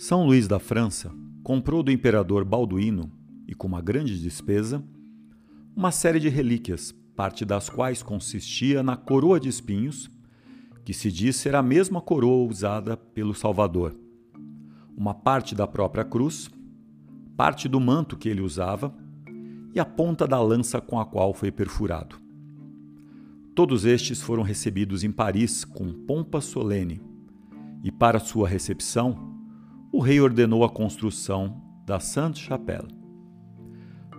São Luís da França comprou do imperador Balduíno, e com uma grande despesa, uma série de relíquias, parte das quais consistia na coroa de espinhos, que se diz ser a mesma coroa usada pelo Salvador, uma parte da própria cruz, parte do manto que ele usava e a ponta da lança com a qual foi perfurado. Todos estes foram recebidos em Paris com pompa solene, e para sua recepção, o rei ordenou a construção da Sainte-Chapelle.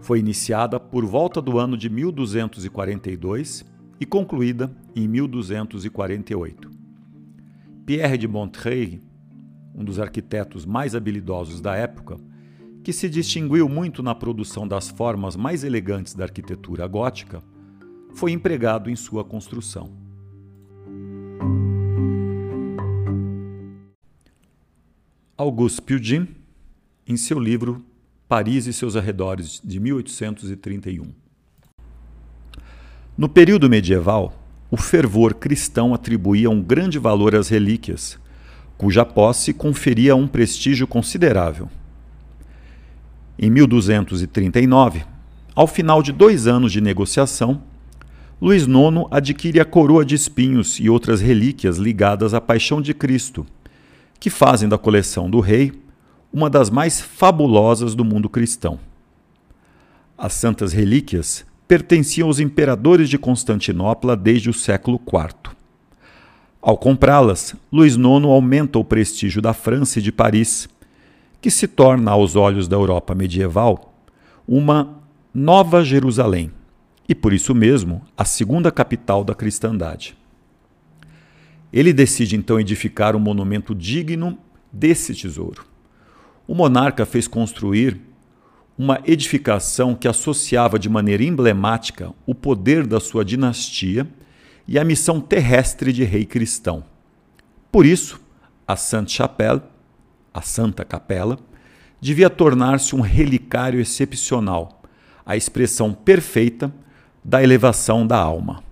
Foi iniciada por volta do ano de 1242 e concluída em 1248. Pierre de Montreuil, um dos arquitetos mais habilidosos da época, que se distinguiu muito na produção das formas mais elegantes da arquitetura gótica, foi empregado em sua construção. Auguste Pugin, em seu livro Paris e seus arredores, de 1831. No período medieval, o fervor cristão atribuía um grande valor às relíquias, cuja posse conferia um prestígio considerável. Em 1239, ao final de dois anos de negociação, Luís IX adquire a coroa de espinhos e outras relíquias ligadas à Paixão de Cristo que fazem da coleção do rei uma das mais fabulosas do mundo cristão. As santas relíquias pertenciam aos imperadores de Constantinopla desde o século IV. Ao comprá-las, Luís IX aumenta o prestígio da França e de Paris, que se torna, aos olhos da Europa medieval, uma Nova Jerusalém e, por isso mesmo, a segunda capital da cristandade. Ele decide então edificar um monumento digno desse tesouro. O monarca fez construir uma edificação que associava de maneira emblemática o poder da sua dinastia e a missão terrestre de rei cristão. Por isso, a Sainte-Chapelle, a Santa Capela, devia tornar-se um relicário excepcional, a expressão perfeita da elevação da alma.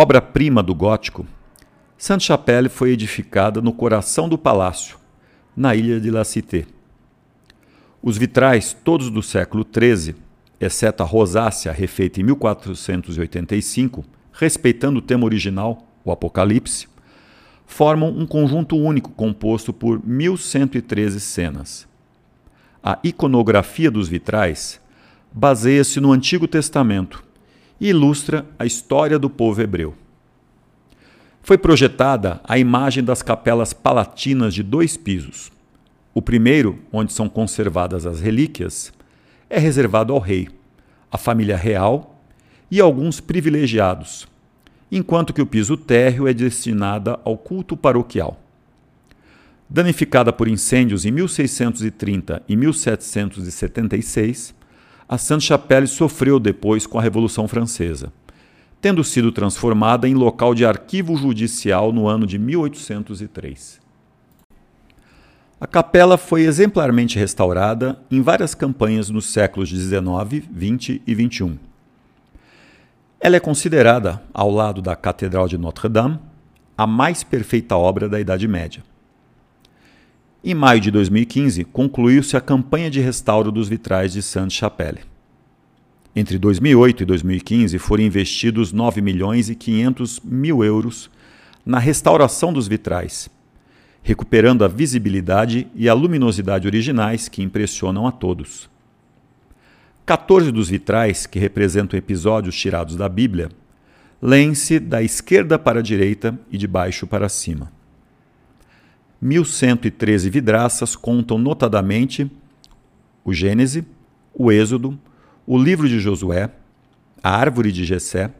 Obra-prima do gótico, Sainte-Chapelle foi edificada no coração do palácio, na ilha de La Cité. Os vitrais, todos do século XIII, exceto a rosácea refeita em 1485, respeitando o tema original, o Apocalipse, formam um conjunto único composto por 1113 cenas. A iconografia dos vitrais baseia-se no Antigo Testamento e ilustra a história do povo hebreu. Foi projetada a imagem das capelas palatinas de dois pisos. O primeiro, onde são conservadas as relíquias, é reservado ao rei, à família real e alguns privilegiados, enquanto que o piso térreo é destinado ao culto paroquial. Danificada por incêndios em 1630 e 1776, a Sainte-Chapelle sofreu depois com a Revolução Francesa, tendo sido transformada em local de arquivo judicial no ano de 1803. A capela foi exemplarmente restaurada em várias campanhas nos séculos XIX, XX e XXI. Ela é considerada, ao lado da Catedral de Notre-Dame, a mais perfeita obra da Idade Média. Em maio de 2015, concluiu-se a campanha de restauro dos vitrais de Sainte-Chapelle. Entre 2008 e 2015, foram investidos 9 milhões e 500 mil euros na restauração dos vitrais, recuperando a visibilidade e a luminosidade originais que impressionam a todos. 14 dos vitrais, que representam episódios tirados da Bíblia, leem-se da esquerda para a direita e de baixo para cima. 1113 vidraças contam notadamente o Gênese, o Êxodo, o livro de Josué, a árvore de Jessé,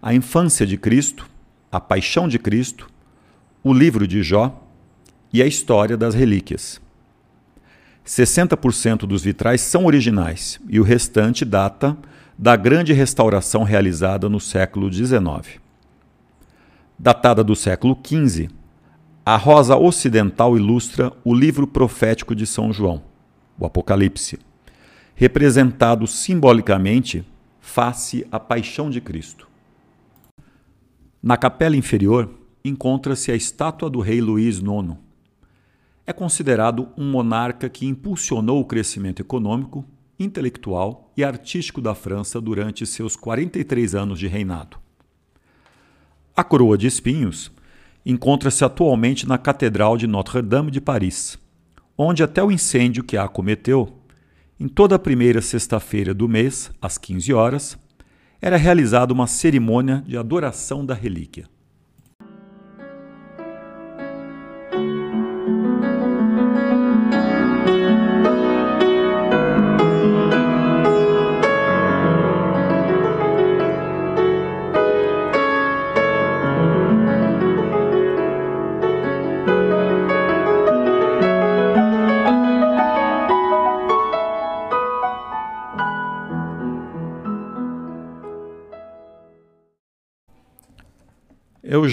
a infância de Cristo, a paixão de Cristo, o livro de Jó e a história das relíquias. 60% dos vitrais são originais e o restante data da grande restauração realizada no século XIX. Datada do século XV, a rosa ocidental ilustra o livro profético de São João, o Apocalipse, representado simbolicamente face à paixão de Cristo. Na capela inferior encontra-se a estátua do rei Luís IX, é considerado um monarca que impulsionou o crescimento econômico, intelectual e artístico da França durante seus 43 anos de reinado. A coroa de espinhos encontra-se atualmente na Catedral de Notre-Dame de Paris, onde até o incêndio que a acometeu, em toda a primeira sexta-feira do mês, às 15 horas, era realizada uma cerimônia de adoração da relíquia.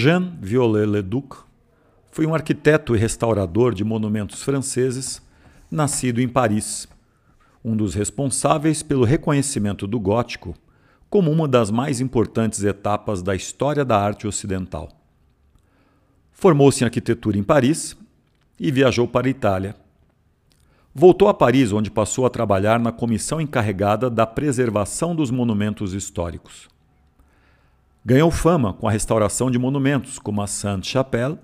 Eugène Viollet-le-Duc foi um arquiteto e restaurador de monumentos franceses, nascido em Paris, um dos responsáveis pelo reconhecimento do gótico como uma das mais importantes etapas da história da arte ocidental. Formou-se em arquitetura em Paris e viajou para a Itália. Voltou a Paris, onde passou a trabalhar na comissão encarregada da preservação dos monumentos históricos. Ganhou fama com a restauração de monumentos como a Sainte-Chapelle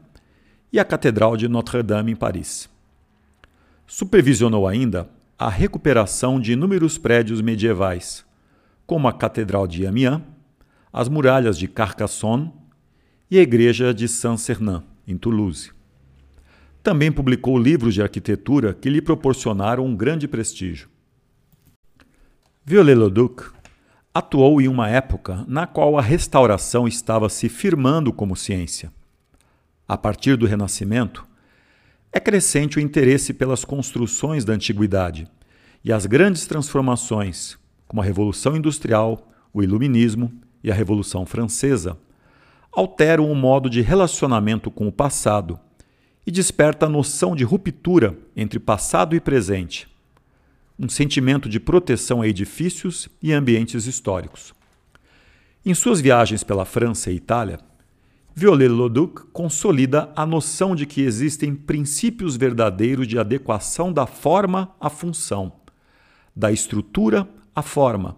e a Catedral de Notre-Dame em Paris. Supervisionou ainda a recuperação de inúmeros prédios medievais, como a Catedral de Amiens, as muralhas de Carcassonne e a Igreja de Saint-Cernin, em Toulouse. Também publicou livros de arquitetura que lhe proporcionaram um grande prestígio. Viollet-le-Duc atuou em uma época na qual a restauração estava se firmando como ciência. A partir do Renascimento, é crescente o interesse pelas construções da antiguidade e as grandes transformações, como a Revolução Industrial, o Iluminismo e a Revolução Francesa, alteram o modo de relacionamento com o passado e desperta a noção de ruptura entre passado e presente um sentimento de proteção a edifícios e ambientes históricos. Em suas viagens pela França e Itália, Viollet-le-Duc consolida a noção de que existem princípios verdadeiros de adequação da forma à função, da estrutura à forma,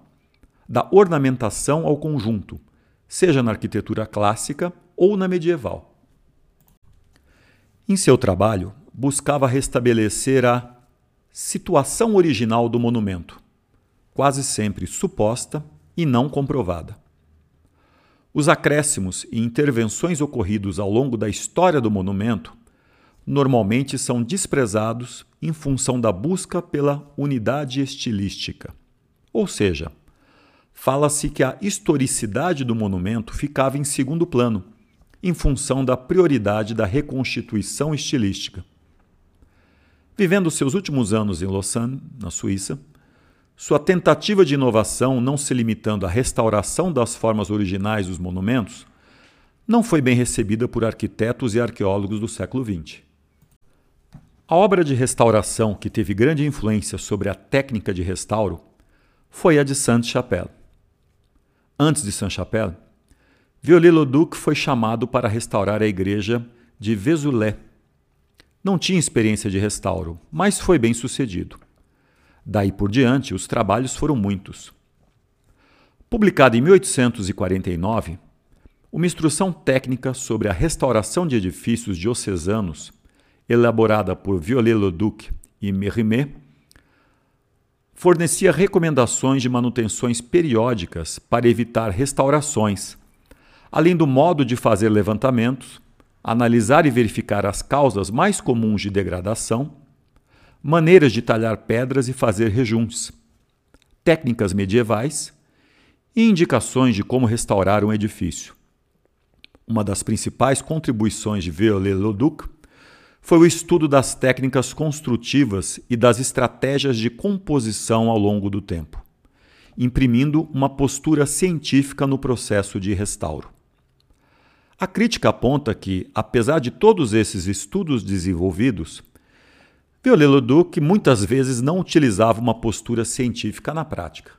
da ornamentação ao conjunto, seja na arquitetura clássica ou na medieval. Em seu trabalho, buscava restabelecer a situação original do monumento, quase sempre suposta e não comprovada. Os acréscimos e intervenções ocorridos ao longo da história do monumento normalmente são desprezados em função da busca pela unidade estilística. Ou seja, fala-se que a historicidade do monumento ficava em segundo plano, em função da prioridade da reconstituição estilística. Vivendo seus últimos anos em Lausanne, na Suíça, sua tentativa de inovação, não se limitando à restauração das formas originais dos monumentos, não foi bem recebida por arquitetos e arqueólogos do século XX. A obra de restauração que teve grande influência sobre a técnica de restauro foi a de Sainte-Chapelle. Antes de Sainte-Chapelle, Viollet-le-Duc foi chamado para restaurar a igreja de Vézelay, Não tinha experiência de restauro, mas foi bem sucedido. Daí por diante, os trabalhos foram muitos. Publicado em 1849, uma instrução técnica sobre a restauração de edifícios diocesanos, elaborada por Viollet-le-Duc e Mérimée, fornecia recomendações de manutenções periódicas para evitar restaurações, além do modo de fazer levantamentos, analisar e verificar as causas mais comuns de degradação, maneiras de talhar pedras e fazer rejuntes, técnicas medievais e indicações de como restaurar um edifício. Uma das principais contribuições de Viollet-le-Duc foi o estudo das técnicas construtivas e das estratégias de composição ao longo do tempo, imprimindo uma postura científica no processo de restauro. A crítica aponta que, apesar de todos esses estudos desenvolvidos, Viollet-le-Duc muitas vezes não utilizava uma postura científica na prática.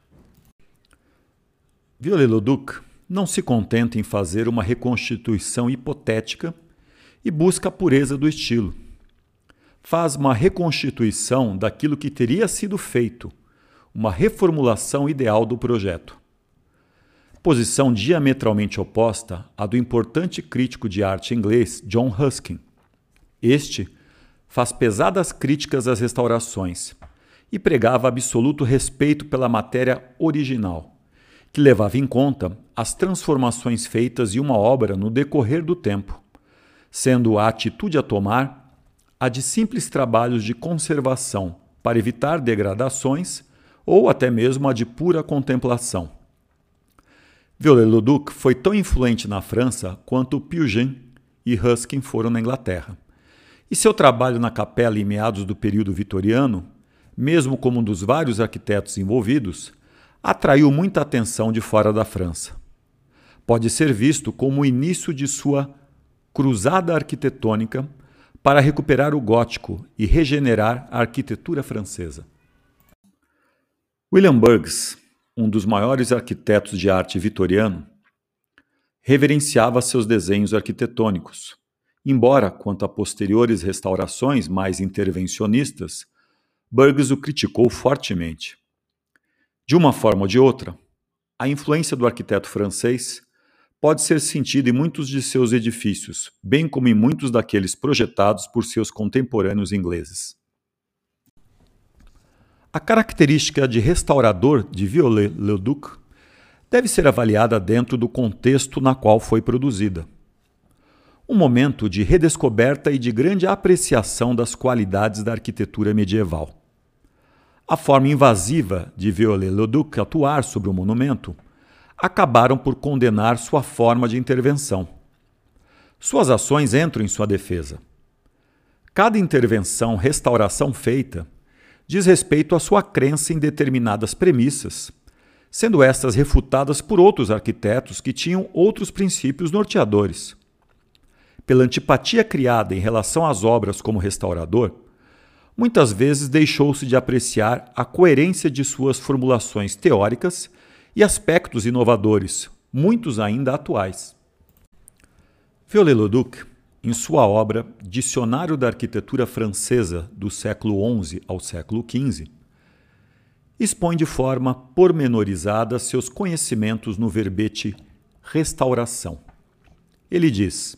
Viollet-le-Duc não se contenta em fazer uma reconstituição hipotética e busca a pureza do estilo. Faz uma reconstituição daquilo que teria sido feito, uma reformulação ideal do projeto. Posição diametralmente oposta à do importante crítico de arte inglês John Ruskin. Este faz pesadas críticas às restaurações e pregava absoluto respeito pela matéria original, que levava em conta as transformações feitas em uma obra no decorrer do tempo sendo a atitude a tomar a de simples trabalhos de conservação para evitar degradações ou até mesmo a de pura contemplação. Viollet-le-Duc foi tão influente na França quanto Pugin e Ruskin foram na Inglaterra. E seu trabalho na capela em meados do período vitoriano, mesmo como um dos vários arquitetos envolvidos, atraiu muita atenção de fora da França. Pode ser visto como o início de sua cruzada arquitetônica para recuperar o gótico e regenerar a arquitetura francesa. William Burges, um dos maiores arquitetos de arte vitoriano, reverenciava seus desenhos arquitetônicos, embora, quanto a posteriores restaurações mais intervencionistas, Burges o criticou fortemente. De uma forma ou de outra, a influência do arquiteto francês pode ser sentido em muitos de seus edifícios, bem como em muitos daqueles projetados por seus contemporâneos ingleses. A característica de restaurador de Viollet-le-Duc deve ser avaliada dentro do contexto na qual foi produzida. Um momento de redescoberta e de grande apreciação das qualidades da arquitetura medieval. A forma invasiva de Viollet-le-Duc atuar sobre o monumento acabaram por condenar sua forma de intervenção. Suas ações entram em sua defesa. Cada intervenção, restauração feita, diz respeito à sua crença em determinadas premissas, sendo estas refutadas por outros arquitetos que tinham outros princípios norteadores. Pela antipatia criada em relação às obras como restaurador, muitas vezes deixou-se de apreciar a coerência de suas formulações teóricas e aspectos inovadores, muitos ainda atuais. Viollet-le-Duc, em sua obra Dicionário da Arquitetura Francesa do século XI ao século XV, expõe de forma pormenorizada seus conhecimentos no verbete restauração. Ele diz: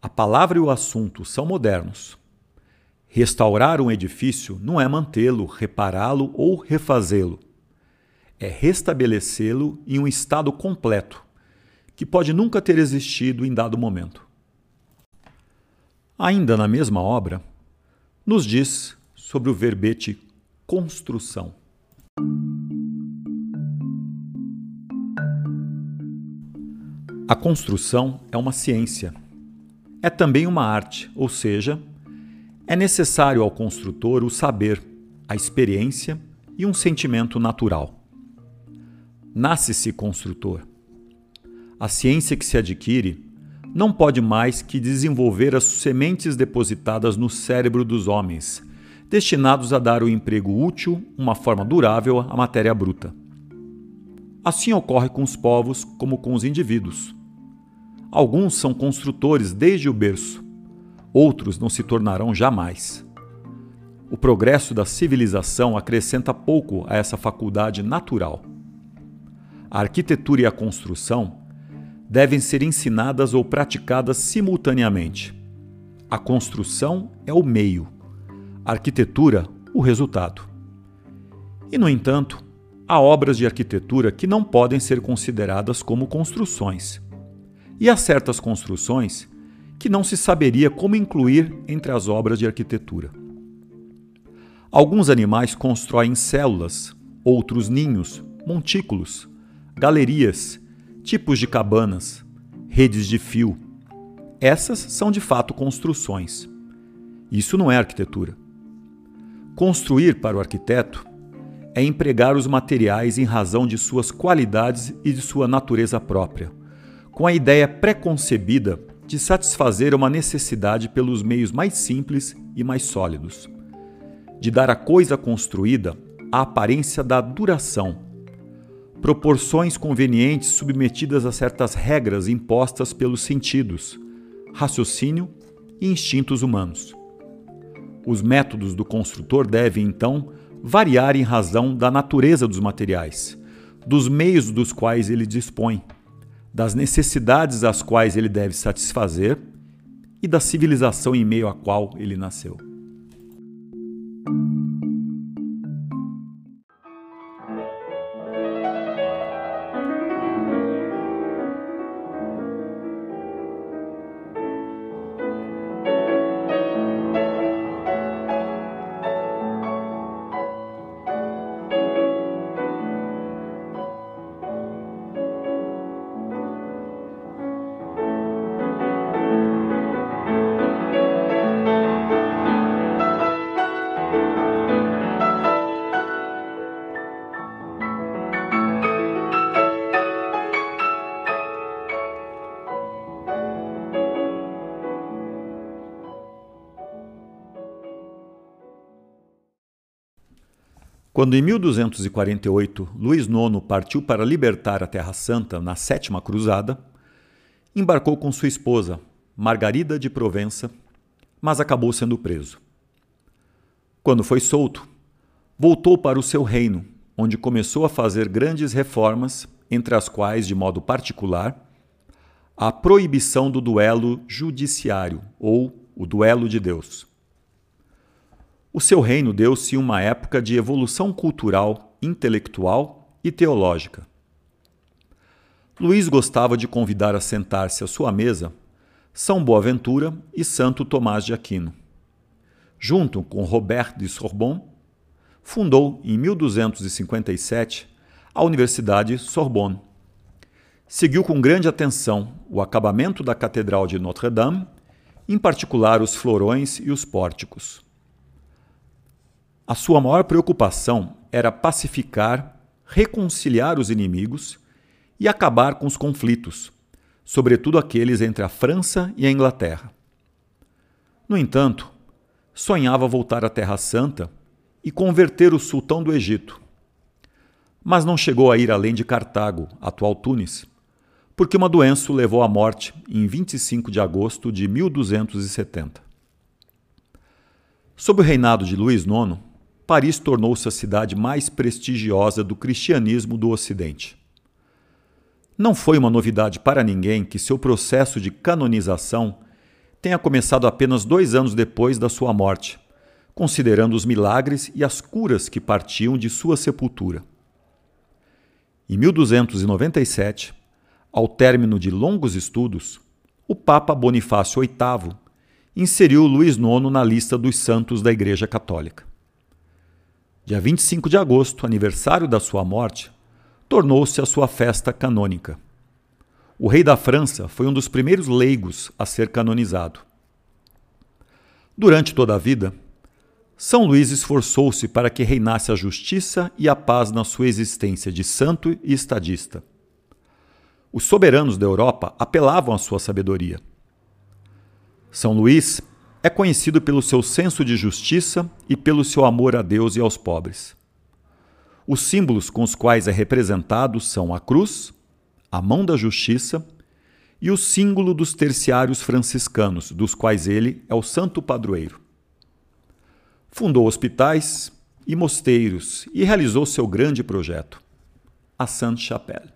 A palavra e o assunto são modernos. Restaurar um edifício não é mantê-lo, repará-lo ou refazê-lo é restabelecê-lo em um estado completo, que pode nunca ter existido em dado momento. Ainda na mesma obra, nos diz sobre o verbete construção. A construção é uma ciência. É também uma arte, ou seja, é necessário ao construtor o saber, a experiência e um sentimento natural nasce-se construtor. A ciência que se adquire não pode mais que desenvolver as sementes depositadas no cérebro dos homens, destinados a dar o um emprego útil, uma forma durável à matéria bruta. Assim ocorre com os povos como com os indivíduos. Alguns são construtores desde o berço, outros não se tornarão jamais. O progresso da civilização acrescenta pouco a essa faculdade natural. A arquitetura e a construção devem ser ensinadas ou praticadas simultaneamente. A construção é o meio, a arquitetura, o resultado. E, no entanto, há obras de arquitetura que não podem ser consideradas como construções. E há certas construções que não se saberia como incluir entre as obras de arquitetura. Alguns animais constroem células, outros ninhos, montículos, galerias, tipos de cabanas, redes de fio. Essas são de fato construções. Isso não é arquitetura. Construir para o arquiteto é empregar os materiais em razão de suas qualidades e de sua natureza própria, com a ideia preconcebida de satisfazer uma necessidade pelos meios mais simples e mais sólidos de dar à coisa construída a aparência da duração, proporções convenientes submetidas a certas regras impostas pelos sentidos, raciocínio e instintos humanos. Os métodos do construtor devem, então, variar em razão da natureza dos materiais, dos meios dos quais ele dispõe, das necessidades às quais ele deve satisfazer e da civilização em meio à qual ele nasceu. Quando em 1248 Luís IX partiu para libertar a Terra Santa na Sétima Cruzada, embarcou com sua esposa, Margarida de Provença, mas acabou sendo preso. Quando foi solto, voltou para o seu reino, onde começou a fazer grandes reformas, entre as quais, de modo particular, a proibição do duelo judiciário ou o duelo de Deus. O seu reino deu-se uma época de evolução cultural, intelectual e teológica. Luís gostava de convidar a sentar-se à sua mesa São Boaventura e Santo Tomás de Aquino. Junto com Robert de Sorbonne, fundou em 1257 a Universidade Sorbonne. Seguiu com grande atenção o acabamento da Catedral de Notre-Dame, em particular os florões e os pórticos. A sua maior preocupação era pacificar, reconciliar os inimigos e acabar com os conflitos, sobretudo aqueles entre a França e a Inglaterra. No entanto, sonhava voltar à Terra Santa e converter o sultão do Egito. Mas não chegou a ir além de Cartago, atual Tunis, porque uma doença o levou à morte em 25 de agosto de 1270. Sob o reinado de Luís IX, Paris tornou-se a cidade mais prestigiosa do cristianismo do Ocidente. Não foi uma novidade para ninguém que seu processo de canonização tenha começado apenas dois anos depois da sua morte, considerando os milagres e as curas que partiam de sua sepultura. Em 1297, ao término de longos estudos, o Papa Bonifácio VIII inseriu Luís IX na lista dos santos da Igreja Católica. Dia 25 de agosto, aniversário da sua morte, tornou-se a sua festa canônica. O rei da França foi um dos primeiros leigos a ser canonizado. Durante toda a vida, São Luís esforçou-se para que reinasse a justiça e a paz na sua existência de santo e estadista. Os soberanos da Europa apelavam à sua sabedoria. São Luís é conhecido pelo seu senso de justiça e pelo seu amor a Deus e aos pobres. Os símbolos com os quais é representado são a cruz, a mão da justiça e o símbolo dos terciários franciscanos, dos quais ele é o santo padroeiro. Fundou hospitais e mosteiros e realizou seu grande projeto, a Sainte-Chapelle.